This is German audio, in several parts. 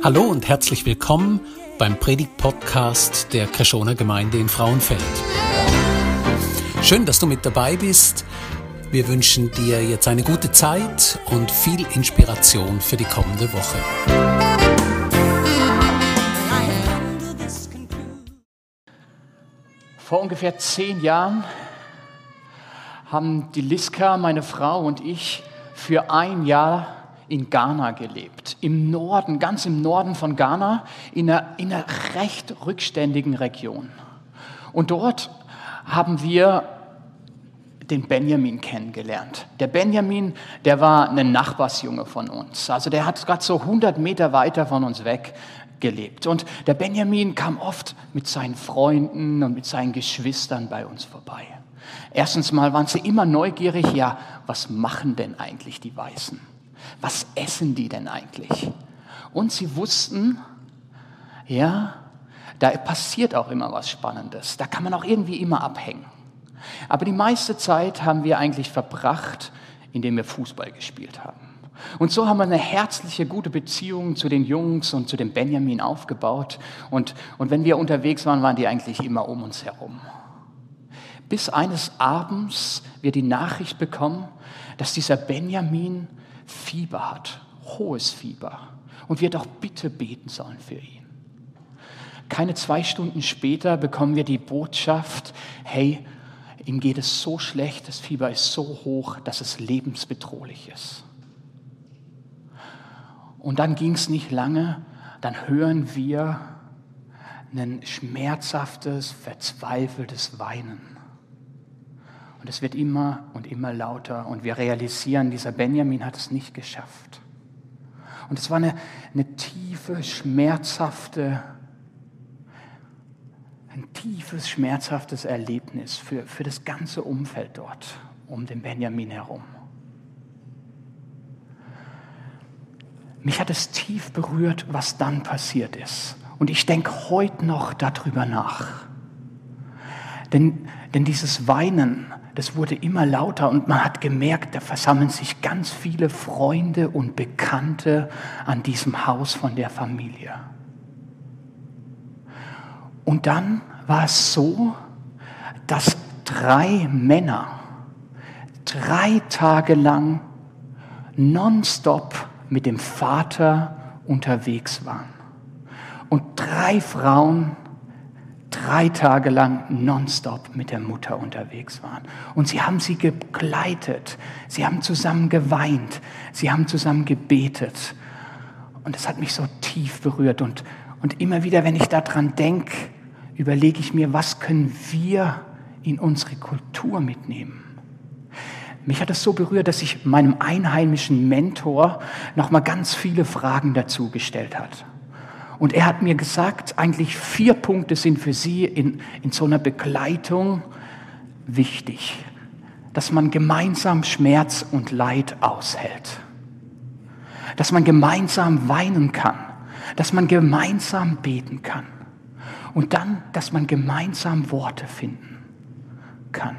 Hallo und herzlich willkommen beim Predigt-Podcast der Kreschoner Gemeinde in Frauenfeld. Schön, dass du mit dabei bist. Wir wünschen dir jetzt eine gute Zeit und viel Inspiration für die kommende Woche. Vor ungefähr zehn Jahren haben die Liska, meine Frau und ich für ein Jahr in Ghana gelebt. Im Norden, ganz im Norden von Ghana, in einer, in einer recht rückständigen Region. Und dort haben wir den Benjamin kennengelernt. Der Benjamin, der war ein Nachbarsjunge von uns. Also der hat gerade so 100 Meter weiter von uns weg gelebt. Und der Benjamin kam oft mit seinen Freunden und mit seinen Geschwistern bei uns vorbei. Erstens mal waren sie immer neugierig, ja, was machen denn eigentlich die Weißen? Was essen die denn eigentlich? Und sie wussten, ja, da passiert auch immer was Spannendes. Da kann man auch irgendwie immer abhängen. Aber die meiste Zeit haben wir eigentlich verbracht, indem wir Fußball gespielt haben. Und so haben wir eine herzliche, gute Beziehung zu den Jungs und zu dem Benjamin aufgebaut. Und, und wenn wir unterwegs waren, waren die eigentlich immer um uns herum. Bis eines Abends wir die Nachricht bekommen, dass dieser Benjamin Fieber hat, hohes Fieber, und wir doch bitte beten sollen für ihn. Keine zwei Stunden später bekommen wir die Botschaft, hey, ihm geht es so schlecht, das Fieber ist so hoch, dass es lebensbedrohlich ist. Und dann ging es nicht lange, dann hören wir ein schmerzhaftes, verzweifeltes Weinen. Und es wird immer und immer lauter und wir realisieren, dieser Benjamin hat es nicht geschafft. Und es war eine, eine tiefe, schmerzhafte, ein tiefes, schmerzhaftes Erlebnis für, für das ganze Umfeld dort um den Benjamin herum. Mich hat es tief berührt, was dann passiert ist. Und ich denke heute noch darüber nach. Denn, denn dieses Weinen, das wurde immer lauter und man hat gemerkt, da versammeln sich ganz viele Freunde und Bekannte an diesem Haus von der Familie. Und dann war es so, dass drei Männer drei Tage lang nonstop mit dem Vater unterwegs waren. Und drei Frauen drei Tage lang nonstop mit der Mutter unterwegs waren. Und sie haben sie begleitet, sie haben zusammen geweint, sie haben zusammen gebetet. Und es hat mich so tief berührt. Und, und immer wieder, wenn ich daran denke, überlege ich mir, was können wir in unsere Kultur mitnehmen? Mich hat es so berührt, dass ich meinem einheimischen Mentor noch mal ganz viele Fragen dazu gestellt hat. Und er hat mir gesagt, eigentlich vier Punkte sind für Sie in, in so einer Begleitung wichtig. Dass man gemeinsam Schmerz und Leid aushält. Dass man gemeinsam weinen kann. Dass man gemeinsam beten kann. Und dann, dass man gemeinsam Worte finden kann.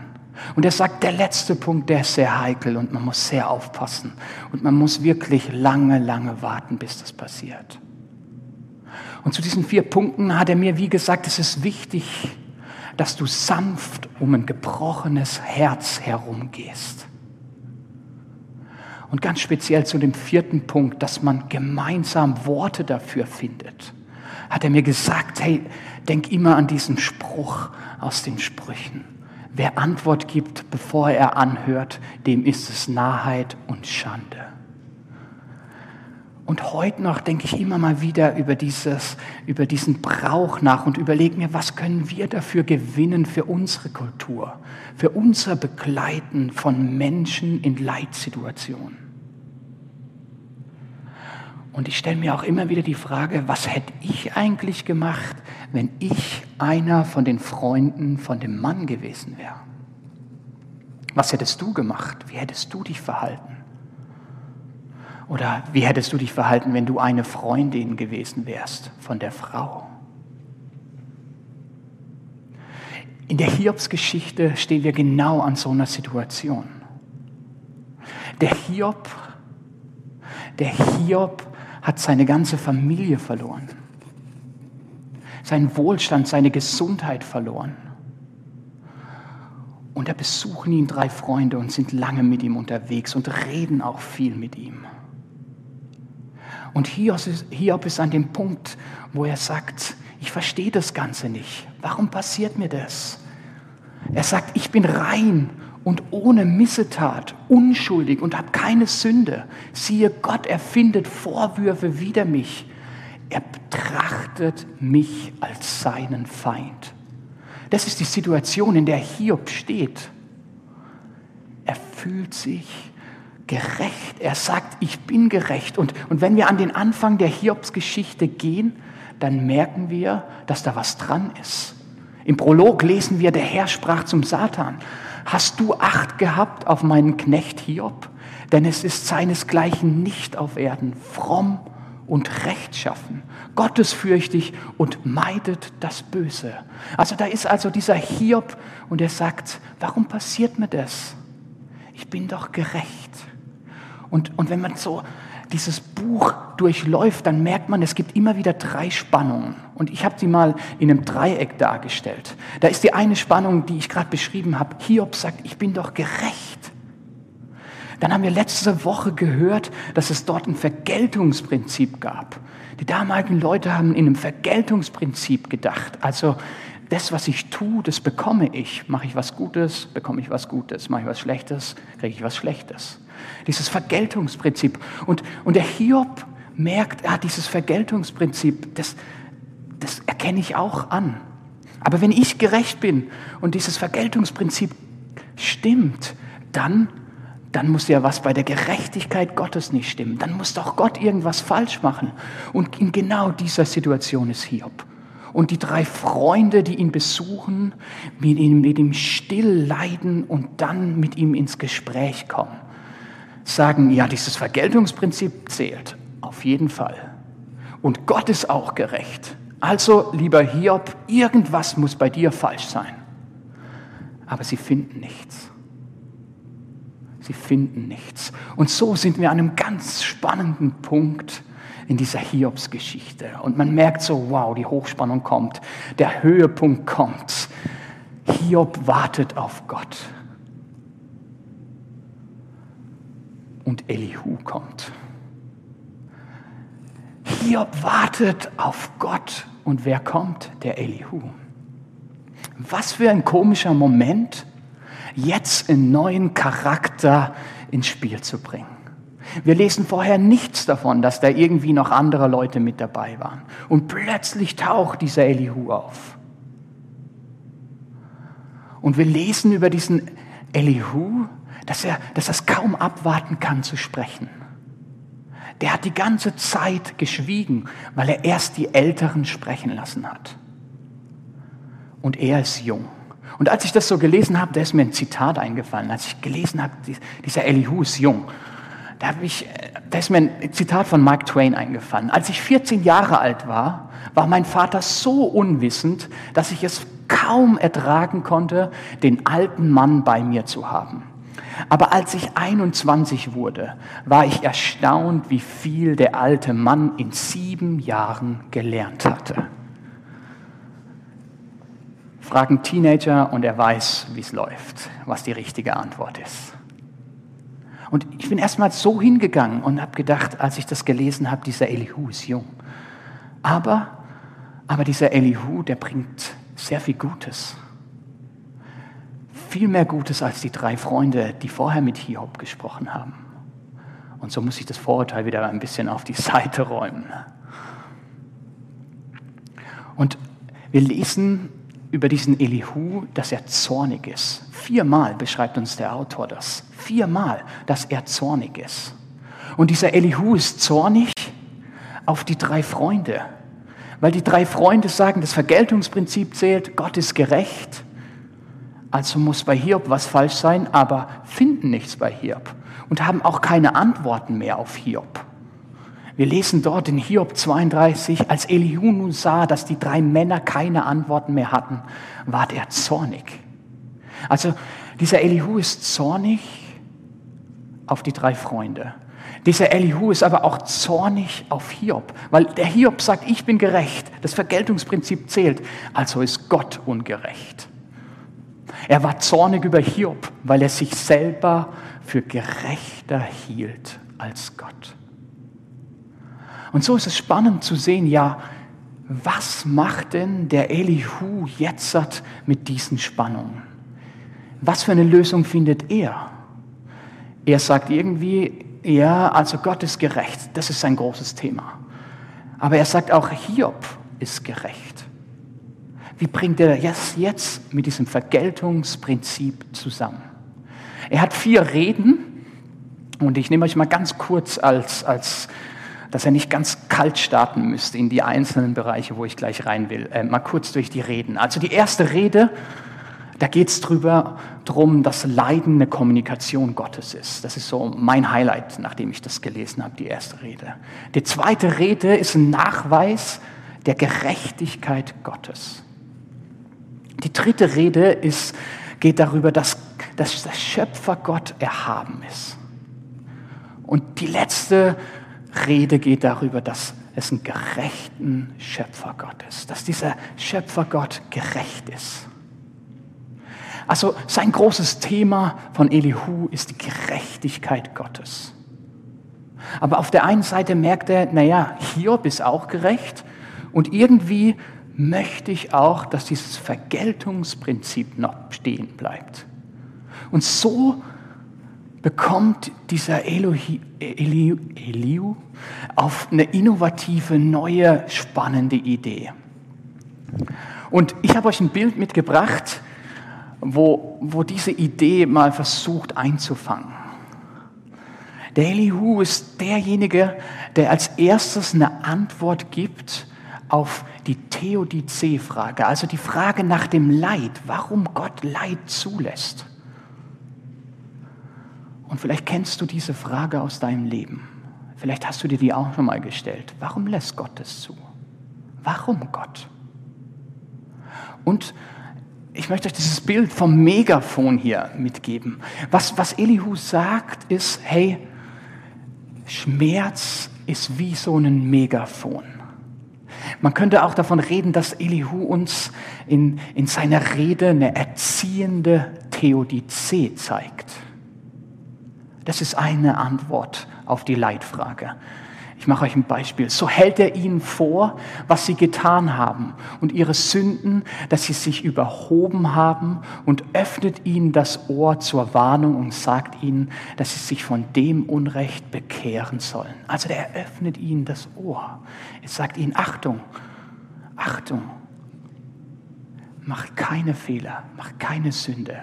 Und er sagt, der letzte Punkt, der ist sehr heikel und man muss sehr aufpassen. Und man muss wirklich lange, lange warten, bis das passiert. Und zu diesen vier Punkten hat er mir, wie gesagt, es ist wichtig, dass du sanft um ein gebrochenes Herz herumgehst. Und ganz speziell zu dem vierten Punkt, dass man gemeinsam Worte dafür findet, hat er mir gesagt, hey, denk immer an diesen Spruch aus den Sprüchen. Wer Antwort gibt, bevor er anhört, dem ist es Narrheit und Schande. Und heute noch denke ich immer mal wieder über, dieses, über diesen Brauch nach und überlege mir, was können wir dafür gewinnen für unsere Kultur, für unser Begleiten von Menschen in Leitsituationen. Und ich stelle mir auch immer wieder die Frage, was hätte ich eigentlich gemacht, wenn ich einer von den Freunden von dem Mann gewesen wäre? Was hättest du gemacht? Wie hättest du dich verhalten? Oder wie hättest du dich verhalten, wenn du eine Freundin gewesen wärst von der Frau? In der Hiobs-Geschichte stehen wir genau an so einer Situation. Der Hiob, der Hiob hat seine ganze Familie verloren, seinen Wohlstand, seine Gesundheit verloren. Und da besuchen ihn drei Freunde und sind lange mit ihm unterwegs und reden auch viel mit ihm. Und Hiob ist, Hiob ist an dem Punkt, wo er sagt, ich verstehe das Ganze nicht. Warum passiert mir das? Er sagt, ich bin rein und ohne Missetat, unschuldig und habe keine Sünde. Siehe, Gott erfindet Vorwürfe wider mich. Er betrachtet mich als seinen Feind. Das ist die Situation, in der Hiob steht. Er fühlt sich gerecht. Er sagt, ich bin gerecht. Und, und wenn wir an den Anfang der Hiobs-Geschichte gehen, dann merken wir, dass da was dran ist. Im Prolog lesen wir, der Herr sprach zum Satan, hast du Acht gehabt auf meinen Knecht Hiob? Denn es ist seinesgleichen nicht auf Erden, fromm und rechtschaffen, gottesfürchtig und meidet das Böse. Also da ist also dieser Hiob und er sagt, warum passiert mir das? Ich bin doch gerecht. Und, und wenn man so dieses Buch durchläuft, dann merkt man, es gibt immer wieder drei Spannungen. Und ich habe sie mal in einem Dreieck dargestellt. Da ist die eine Spannung, die ich gerade beschrieben habe. Hiob sagt, ich bin doch gerecht. Dann haben wir letzte Woche gehört, dass es dort ein Vergeltungsprinzip gab. Die damaligen Leute haben in einem Vergeltungsprinzip gedacht. Also das, was ich tue, das bekomme ich. Mache ich was Gutes, bekomme ich was Gutes. Mache ich was Schlechtes, kriege ich was Schlechtes. Dieses Vergeltungsprinzip. Und, und der Hiob merkt, ja, dieses Vergeltungsprinzip, das, das erkenne ich auch an. Aber wenn ich gerecht bin und dieses Vergeltungsprinzip stimmt, dann, dann muss ja was bei der Gerechtigkeit Gottes nicht stimmen. Dann muss doch Gott irgendwas falsch machen. Und in genau dieser Situation ist Hiob. Und die drei Freunde, die ihn besuchen, mit ihm, mit ihm still leiden und dann mit ihm ins Gespräch kommen sagen, ja, dieses Vergeltungsprinzip zählt. Auf jeden Fall. Und Gott ist auch gerecht. Also, lieber Hiob, irgendwas muss bei dir falsch sein. Aber sie finden nichts. Sie finden nichts. Und so sind wir an einem ganz spannenden Punkt in dieser Hiobs-Geschichte. Und man merkt so, wow, die Hochspannung kommt, der Höhepunkt kommt. Hiob wartet auf Gott. Und Elihu kommt. Hiob wartet auf Gott und wer kommt? Der Elihu. Was für ein komischer Moment, jetzt einen neuen Charakter ins Spiel zu bringen. Wir lesen vorher nichts davon, dass da irgendwie noch andere Leute mit dabei waren. Und plötzlich taucht dieser Elihu auf. Und wir lesen über diesen Elihu, dass er, dass er es kaum abwarten kann zu sprechen. Der hat die ganze Zeit geschwiegen, weil er erst die Älteren sprechen lassen hat. Und er ist jung. Und als ich das so gelesen habe, da ist mir ein Zitat eingefallen. Als ich gelesen habe, dieser Elihu ist jung, da, ich, da ist mir ein Zitat von Mark Twain eingefallen. Als ich 14 Jahre alt war, war mein Vater so unwissend, dass ich es kaum ertragen konnte, den alten Mann bei mir zu haben. Aber als ich 21 wurde, war ich erstaunt, wie viel der alte Mann in sieben Jahren gelernt hatte. Fragen Teenager und er weiß, wie es läuft, was die richtige Antwort ist. Und ich bin erstmal so hingegangen und habe gedacht, als ich das gelesen habe, dieser Elihu ist jung. Aber, aber dieser Elihu, der bringt sehr viel Gutes viel mehr Gutes als die drei Freunde, die vorher mit Hiob gesprochen haben. Und so muss ich das Vorurteil wieder ein bisschen auf die Seite räumen. Und wir lesen über diesen Elihu, dass er zornig ist. Viermal beschreibt uns der Autor das. Viermal, dass er zornig ist. Und dieser Elihu ist zornig auf die drei Freunde. Weil die drei Freunde sagen, das Vergeltungsprinzip zählt, Gott ist gerecht. Also muss bei Hiob was falsch sein, aber finden nichts bei Hiob und haben auch keine Antworten mehr auf Hiob. Wir lesen dort in Hiob 32, als Elihu nun sah, dass die drei Männer keine Antworten mehr hatten, ward er zornig. Also dieser Elihu ist zornig auf die drei Freunde. Dieser Elihu ist aber auch zornig auf Hiob, weil der Hiob sagt, ich bin gerecht, das Vergeltungsprinzip zählt, also ist Gott ungerecht. Er war zornig über Hiob, weil er sich selber für gerechter hielt als Gott. Und so ist es spannend zu sehen, ja, was macht denn der Elihu jetzt mit diesen Spannungen? Was für eine Lösung findet er? Er sagt irgendwie, ja, also Gott ist gerecht, das ist sein großes Thema. Aber er sagt auch, Hiob ist gerecht. Wie bringt er das jetzt mit diesem Vergeltungsprinzip zusammen? Er hat vier Reden und ich nehme euch mal ganz kurz als, als dass er nicht ganz kalt starten müsste in die einzelnen Bereiche, wo ich gleich rein will. Äh, mal kurz durch die Reden. Also die erste Rede, da geht es darum, dass Leiden eine Kommunikation Gottes ist. Das ist so mein Highlight, nachdem ich das gelesen habe, die erste Rede. Die zweite Rede ist ein Nachweis der Gerechtigkeit Gottes. Die dritte Rede ist, geht darüber, dass, dass der Schöpfer Gott erhaben ist. Und die letzte Rede geht darüber, dass es einen gerechten Schöpfergott ist, dass dieser Schöpfergott gerecht ist. Also sein großes Thema von Elihu ist die Gerechtigkeit Gottes. Aber auf der einen Seite merkt er, naja, Hiob ist auch gerecht und irgendwie möchte ich auch, dass dieses Vergeltungsprinzip noch stehen bleibt. Und so bekommt dieser Elohi, Eliu, Eliu auf eine innovative, neue, spannende Idee. Und ich habe euch ein Bild mitgebracht, wo, wo diese Idee mal versucht einzufangen. Der Elihu ist derjenige, der als erstes eine Antwort gibt auf die Theodizee-Frage, also die Frage nach dem Leid, warum Gott Leid zulässt. Und vielleicht kennst du diese Frage aus deinem Leben. Vielleicht hast du dir die auch schon mal gestellt. Warum lässt Gott es zu? Warum Gott? Und ich möchte euch dieses Bild vom Megafon hier mitgeben. Was, was Elihu sagt, ist, hey, Schmerz ist wie so ein Megafon. Man könnte auch davon reden, dass Elihu uns in, in seiner Rede eine erziehende Theodizee zeigt. Das ist eine Antwort auf die Leitfrage. Ich mache euch ein Beispiel. So hält er ihnen vor, was sie getan haben und ihre Sünden, dass sie sich überhoben haben und öffnet ihnen das Ohr zur Warnung und sagt ihnen, dass sie sich von dem Unrecht bekehren sollen. Also er öffnet ihnen das Ohr. Er sagt ihnen, Achtung, Achtung, macht keine Fehler, macht keine Sünde.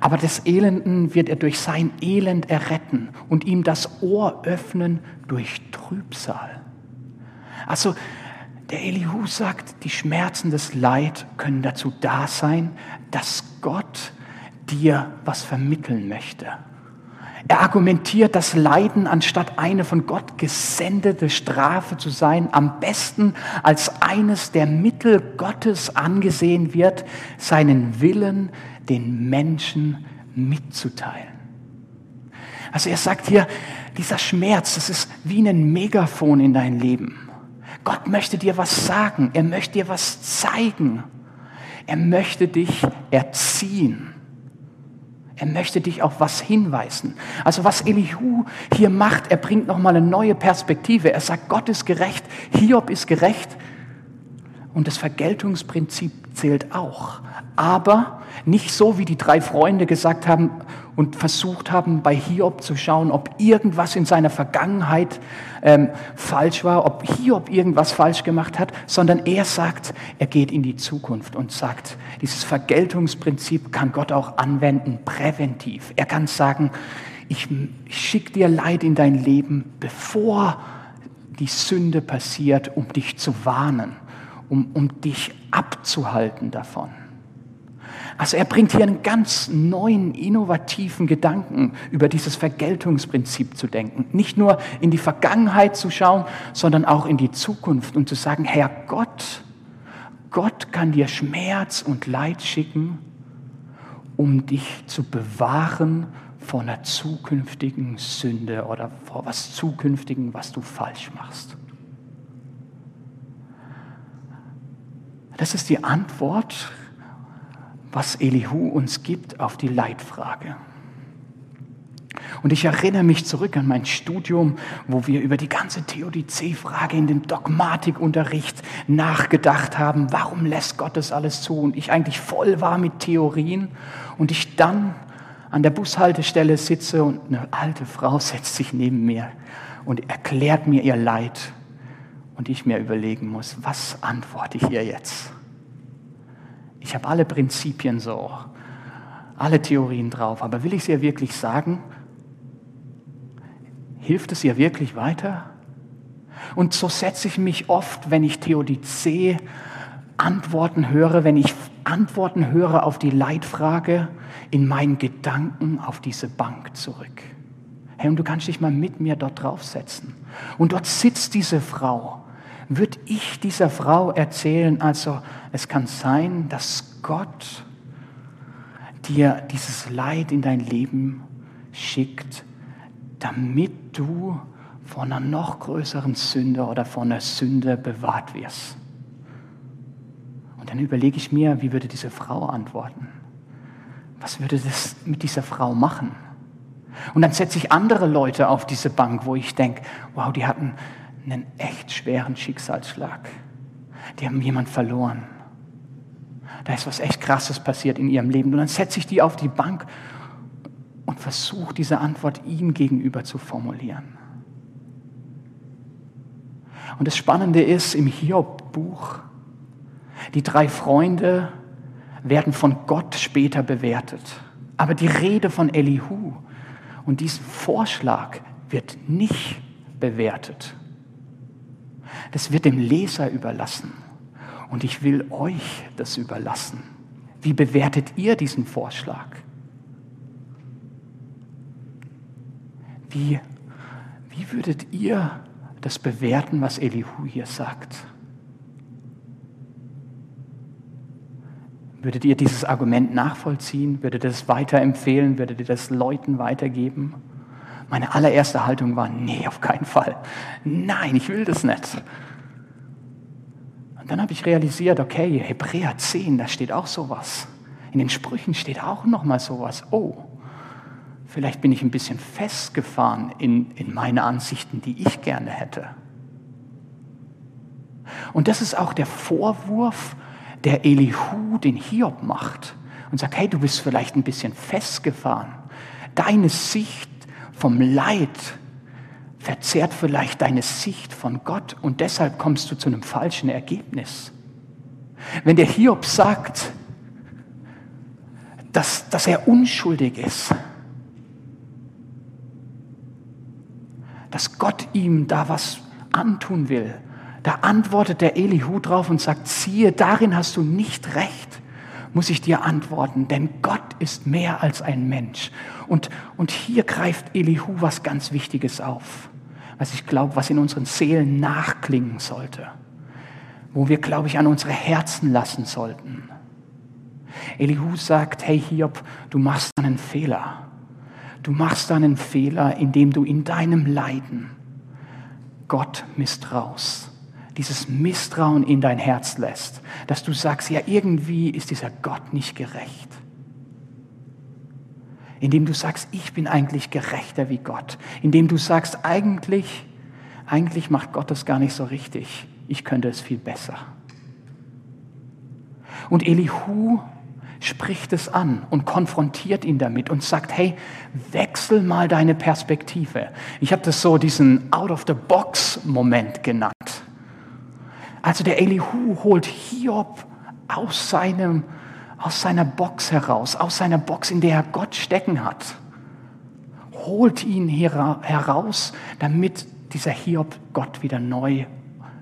Aber des Elenden wird er durch sein Elend erretten und ihm das Ohr öffnen durch Trübsal. Also der Elihu sagt, die Schmerzen des Leid können dazu da sein, dass Gott dir was vermitteln möchte. Er argumentiert, dass Leiden anstatt eine von Gott gesendete Strafe zu sein, am besten als eines der Mittel Gottes angesehen wird, seinen Willen den Menschen mitzuteilen. Also er sagt hier, dieser Schmerz, das ist wie ein Megafon in dein Leben. Gott möchte dir was sagen, er möchte dir was zeigen, er möchte dich erziehen. Er möchte dich auf was hinweisen. Also was Elihu hier macht, er bringt nochmal eine neue Perspektive. Er sagt, Gott ist gerecht, Hiob ist gerecht und das Vergeltungsprinzip zählt auch. Aber nicht so, wie die drei Freunde gesagt haben und versucht haben, bei Hiob zu schauen, ob irgendwas in seiner Vergangenheit ähm, falsch war, ob Hiob irgendwas falsch gemacht hat, sondern er sagt, er geht in die Zukunft und sagt, dieses Vergeltungsprinzip kann Gott auch anwenden, präventiv. Er kann sagen, ich, ich schicke dir Leid in dein Leben, bevor die Sünde passiert, um dich zu warnen um, um dich abzuhalten davon. Also er bringt hier einen ganz neuen, innovativen Gedanken über dieses Vergeltungsprinzip zu denken. Nicht nur in die Vergangenheit zu schauen, sondern auch in die Zukunft und zu sagen, Herr Gott, Gott kann dir Schmerz und Leid schicken, um dich zu bewahren vor einer zukünftigen Sünde oder vor was zukünftigen, was du falsch machst. Das ist die Antwort, was Elihu uns gibt auf die Leitfrage. Und ich erinnere mich zurück an mein Studium, wo wir über die ganze Theodizee-Frage in den Dogmatikunterricht nachgedacht haben. Warum lässt Gott das alles zu? Und ich eigentlich voll war mit Theorien und ich dann an der Bushaltestelle sitze und eine alte Frau setzt sich neben mir und erklärt mir ihr Leid und ich mir überlegen muss, was antworte ich ihr jetzt? Ich habe alle Prinzipien so, alle Theorien drauf, aber will ich es ihr wirklich sagen? Hilft es ihr wirklich weiter? Und so setze ich mich oft, wenn ich Theodizee Antworten höre, wenn ich Antworten höre auf die Leitfrage, in meinen Gedanken auf diese Bank zurück. Hey, und du kannst dich mal mit mir dort draufsetzen. Und dort sitzt diese Frau würde ich dieser Frau erzählen, also es kann sein, dass Gott dir dieses Leid in dein Leben schickt, damit du vor einer noch größeren Sünde oder vor einer Sünde bewahrt wirst. Und dann überlege ich mir, wie würde diese Frau antworten? Was würde das mit dieser Frau machen? Und dann setze ich andere Leute auf diese Bank, wo ich denke, wow, die hatten einen echt schweren Schicksalsschlag. Die haben jemand verloren. Da ist was echt Krasses passiert in ihrem Leben. Und dann setze ich die auf die Bank und versuche diese Antwort ihm gegenüber zu formulieren. Und das Spannende ist im Hiob-Buch, die drei Freunde werden von Gott später bewertet. Aber die Rede von Elihu und diesen Vorschlag wird nicht bewertet. Das wird dem Leser überlassen. Und ich will euch das überlassen. Wie bewertet ihr diesen Vorschlag? Wie, wie würdet ihr das bewerten, was Elihu hier sagt? Würdet ihr dieses Argument nachvollziehen? Würdet ihr das weiterempfehlen? Würdet ihr das Leuten weitergeben? Meine allererste Haltung war, nee, auf keinen Fall. Nein, ich will das nicht. Und dann habe ich realisiert, okay, Hebräer 10, da steht auch sowas. In den Sprüchen steht auch nochmal sowas. Oh, vielleicht bin ich ein bisschen festgefahren in, in meine Ansichten, die ich gerne hätte. Und das ist auch der Vorwurf, der Elihu den Hiob macht und sagt, hey, du bist vielleicht ein bisschen festgefahren. Deine Sicht vom Leid verzerrt vielleicht deine Sicht von Gott und deshalb kommst du zu einem falschen Ergebnis. Wenn der Hiob sagt, dass, dass er unschuldig ist, dass Gott ihm da was antun will, da antwortet der Elihu drauf und sagt, siehe, darin hast du nicht recht muss ich dir antworten, denn Gott ist mehr als ein Mensch. Und, und hier greift Elihu was ganz Wichtiges auf, was ich glaube, was in unseren Seelen nachklingen sollte, wo wir, glaube ich, an unsere Herzen lassen sollten. Elihu sagt, hey Hiob, du machst einen Fehler. Du machst einen Fehler, indem du in deinem Leiden Gott misstraust dieses Misstrauen in dein Herz lässt, dass du sagst, ja, irgendwie ist dieser Gott nicht gerecht. Indem du sagst, ich bin eigentlich gerechter wie Gott. Indem du sagst, eigentlich, eigentlich macht Gott das gar nicht so richtig. Ich könnte es viel besser. Und Elihu spricht es an und konfrontiert ihn damit und sagt, hey, wechsel mal deine Perspektive. Ich habe das so diesen Out-of-the-Box-Moment genannt. Also der Elihu holt Hiob aus, seinem, aus seiner Box heraus, aus seiner Box, in der er Gott stecken hat. Holt ihn heraus, damit dieser Hiob Gott wieder neu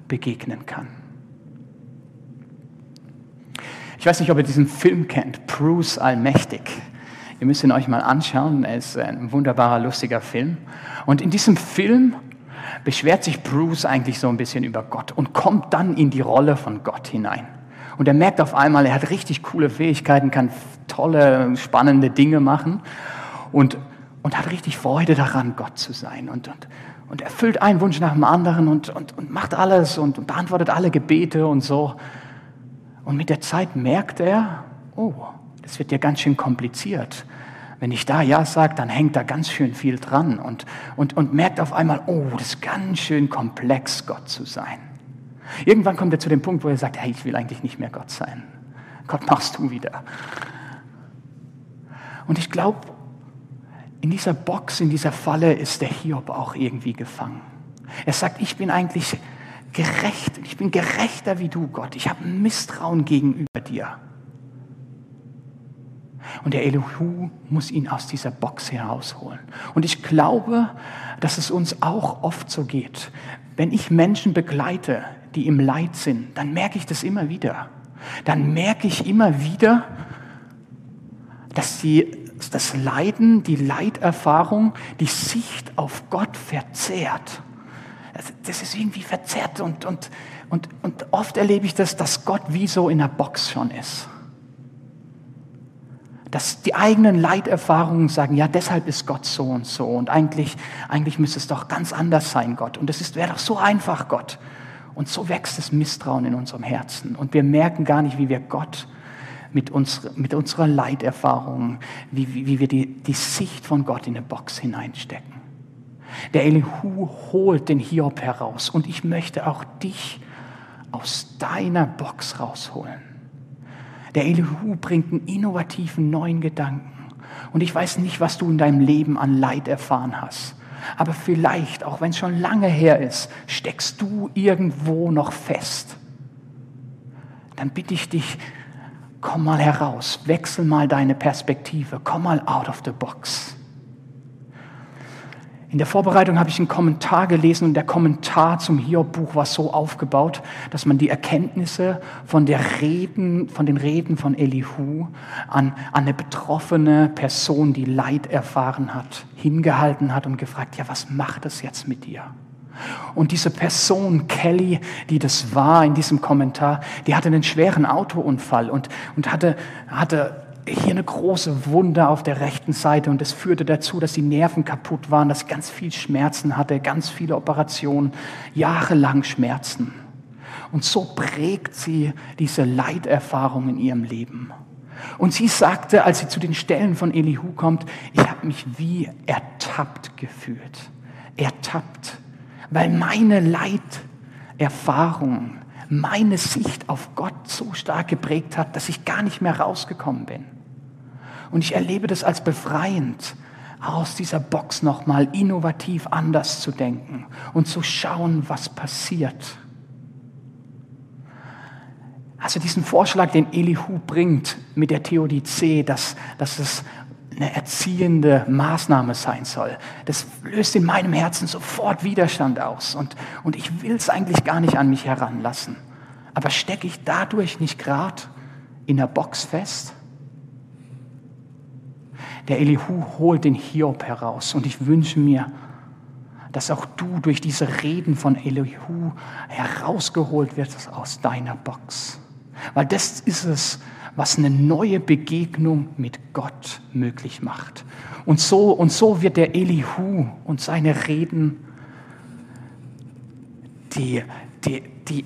begegnen kann. Ich weiß nicht, ob ihr diesen Film kennt, Bruce Allmächtig. Ihr müsst ihn euch mal anschauen. Er ist ein wunderbarer, lustiger Film. Und in diesem Film beschwert sich Bruce eigentlich so ein bisschen über Gott und kommt dann in die Rolle von Gott hinein. Und er merkt auf einmal, er hat richtig coole Fähigkeiten, kann tolle, spannende Dinge machen. Und, und hat richtig Freude daran, Gott zu sein und, und, und erfüllt einen Wunsch nach dem anderen und, und, und macht alles und, beantwortet alle Gebete und so. Und mit der Zeit merkt er, oh, das wird ja ganz schön kompliziert. Wenn ich da Ja sage, dann hängt da ganz schön viel dran und, und, und merkt auf einmal, oh, das ist ganz schön komplex, Gott zu sein. Irgendwann kommt er zu dem Punkt, wo er sagt, hey, ich will eigentlich nicht mehr Gott sein. Gott machst du wieder. Und ich glaube, in dieser Box, in dieser Falle ist der Hiob auch irgendwie gefangen. Er sagt, ich bin eigentlich gerecht, ich bin gerechter wie du, Gott. Ich habe Misstrauen gegenüber dir. Und der Elihu muss ihn aus dieser Box herausholen. Und ich glaube, dass es uns auch oft so geht. Wenn ich Menschen begleite, die im Leid sind, dann merke ich das immer wieder. Dann merke ich immer wieder, dass sie das Leiden, die Leiterfahrung, die Sicht auf Gott verzehrt. Das ist irgendwie verzerrt und, und, und, und oft erlebe ich das, dass Gott wie so in der Box schon ist dass die eigenen Leiterfahrungen sagen, ja, deshalb ist Gott so und so und eigentlich, eigentlich müsste es doch ganz anders sein, Gott. Und es wäre doch so einfach, Gott. Und so wächst das Misstrauen in unserem Herzen. Und wir merken gar nicht, wie wir Gott mit, uns, mit unserer Leiterfahrung, wie, wie, wie wir die, die Sicht von Gott in eine Box hineinstecken. Der Elihu holt den Hiob heraus und ich möchte auch dich aus deiner Box rausholen. Der Elihu bringt einen innovativen neuen Gedanken. Und ich weiß nicht, was du in deinem Leben an Leid erfahren hast. Aber vielleicht, auch wenn es schon lange her ist, steckst du irgendwo noch fest. Dann bitte ich dich, komm mal heraus, wechsel mal deine Perspektive, komm mal out of the box. In der Vorbereitung habe ich einen Kommentar gelesen und der Kommentar zum Hiob-Buch war so aufgebaut, dass man die Erkenntnisse von, der Reden, von den Reden von Elihu an, an eine betroffene Person, die Leid erfahren hat, hingehalten hat und gefragt, ja, was macht das jetzt mit dir? Und diese Person, Kelly, die das war in diesem Kommentar, die hatte einen schweren Autounfall und, und hatte, hatte hier eine große Wunde auf der rechten Seite und es führte dazu, dass die Nerven kaputt waren, dass ganz viel Schmerzen hatte, ganz viele Operationen, jahrelang Schmerzen. Und so prägt sie diese Leiterfahrung in ihrem Leben. Und sie sagte, als sie zu den Stellen von Elihu kommt, ich habe mich wie ertappt gefühlt. Ertappt, weil meine Leiterfahrung meine Sicht auf Gott so stark geprägt hat, dass ich gar nicht mehr rausgekommen bin. Und ich erlebe das als befreiend, aus dieser Box nochmal innovativ anders zu denken und zu schauen, was passiert. Also diesen Vorschlag, den Elihu bringt mit der Theodizee, dass, dass es eine erziehende Maßnahme sein soll, das löst in meinem Herzen sofort Widerstand aus. Und, und ich will es eigentlich gar nicht an mich heranlassen. Aber stecke ich dadurch nicht gerade in der Box fest? Der Elihu holt den Hiob heraus und ich wünsche mir, dass auch du durch diese Reden von Elihu herausgeholt wirst aus deiner Box. Weil das ist es, was eine neue Begegnung mit Gott möglich macht. Und so, und so wird der Elihu und seine Reden die, die, die,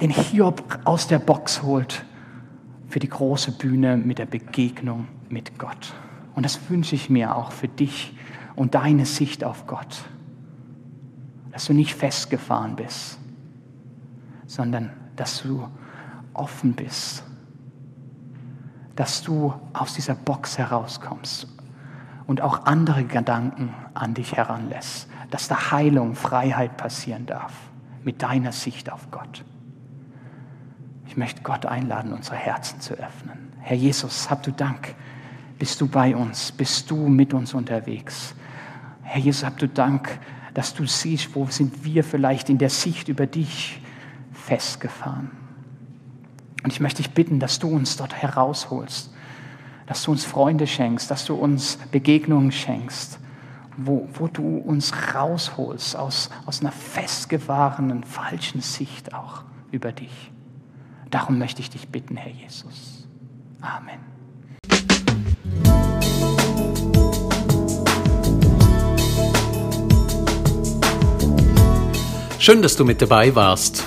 den Hiob aus der Box holt für die große Bühne mit der Begegnung mit Gott. Und das wünsche ich mir auch für dich und deine Sicht auf Gott. Dass du nicht festgefahren bist, sondern dass du offen bist dass du aus dieser Box herauskommst und auch andere Gedanken an dich heranlässt, dass da Heilung, Freiheit passieren darf mit deiner Sicht auf Gott. Ich möchte Gott einladen, unsere Herzen zu öffnen. Herr Jesus, hab du Dank. Bist du bei uns? Bist du mit uns unterwegs? Herr Jesus, hab du Dank, dass du siehst, wo sind wir vielleicht in der Sicht über dich festgefahren. Und ich möchte dich bitten, dass du uns dort herausholst, dass du uns Freunde schenkst, dass du uns Begegnungen schenkst, wo, wo du uns rausholst aus, aus einer festgefahrenen, falschen Sicht auch über dich. Darum möchte ich dich bitten, Herr Jesus. Amen. Schön, dass du mit dabei warst.